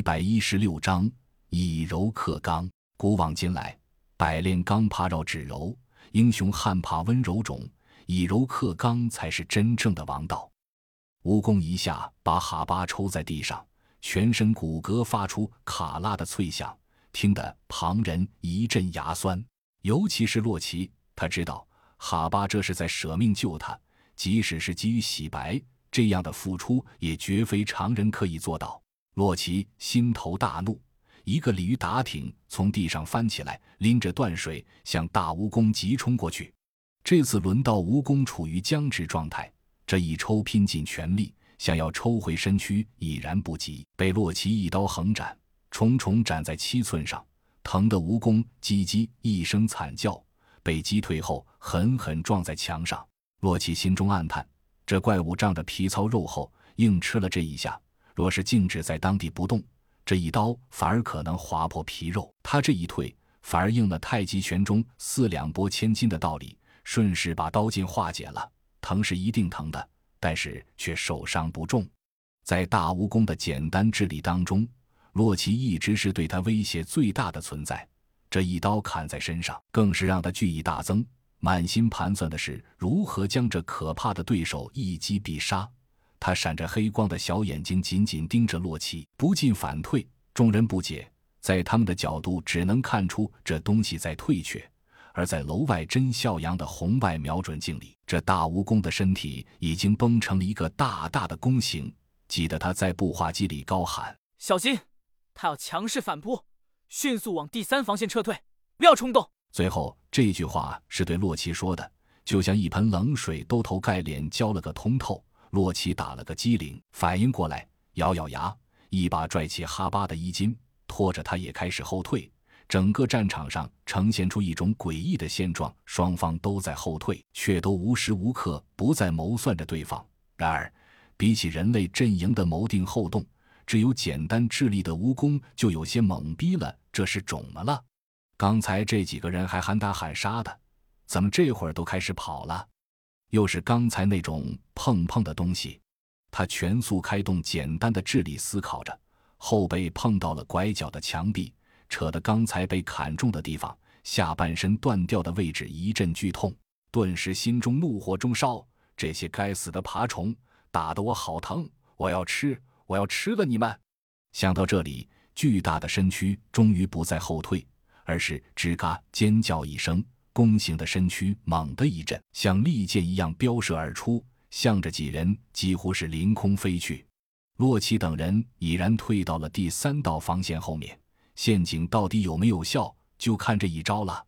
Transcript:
一百一十六章以柔克刚。古往今来，百炼钢怕绕指柔，英雄汉怕温柔种。以柔克刚才是真正的王道。蜈蚣一下把哈巴抽在地上，全身骨骼发出卡拉的脆响，听得旁人一阵牙酸。尤其是洛奇，他知道哈巴这是在舍命救他，即使是急于洗白，这样的付出也绝非常人可以做到。洛奇心头大怒，一个鲤鱼打挺从地上翻起来，拎着断水向大蜈蚣急冲过去。这次轮到蜈蚣处于僵直状态，这一抽拼尽全力，想要抽回身躯已然不及，被洛奇一刀横斩，重重斩在七寸上，疼得蜈蚣叽叽一声惨叫，被击退后狠狠撞在墙上。洛奇心中暗叹：这怪物仗着皮糙肉厚，硬吃了这一下。若是静止在当地不动，这一刀反而可能划破皮肉。他这一退，反而应了太极拳中“四两拨千斤”的道理，顺势把刀劲化解了。疼是一定疼的，但是却受伤不重。在大蜈蚣的简单智力当中，洛奇一直是对他威胁最大的存在。这一刀砍在身上，更是让他惧意大增，满心盘算的是如何将这可怕的对手一击必杀。他闪着黑光的小眼睛紧紧盯着洛奇，不进反退。众人不解，在他们的角度只能看出这东西在退却；而在楼外真笑阳的红外瞄准镜里，这大蜈蚣的身体已经绷成了一个大大的弓形，急得他在步话机里高喊：“小心，他要强势反扑，迅速往第三防线撤退，不要冲动。”最后这句话是对洛奇说的，就像一盆冷水兜头盖脸浇了个通透。洛奇打了个激灵，反应过来，咬咬牙，一把拽起哈巴的衣襟，拖着他也开始后退。整个战场上呈现出一种诡异的现状：双方都在后退，却都无时无刻不在谋算着对方。然而，比起人类阵营的谋定后动，只有简单智力的蜈蚣就有些懵逼了。这是肿么了？刚才这几个人还喊打喊杀的，怎么这会儿都开始跑了？又是刚才那种碰碰的东西，他全速开动简单的智力思考着，后背碰到了拐角的墙壁，扯得刚才被砍中的地方下半身断掉的位置一阵剧痛，顿时心中怒火中烧。这些该死的爬虫打得我好疼，我要吃，我要吃了你们！想到这里，巨大的身躯终于不再后退，而是吱嘎尖叫一声。弓形的身躯猛地一震，像利箭一样飙射而出，向着几人几乎是凌空飞去。洛奇等人已然退到了第三道防线后面，陷阱到底有没有效，就看这一招了。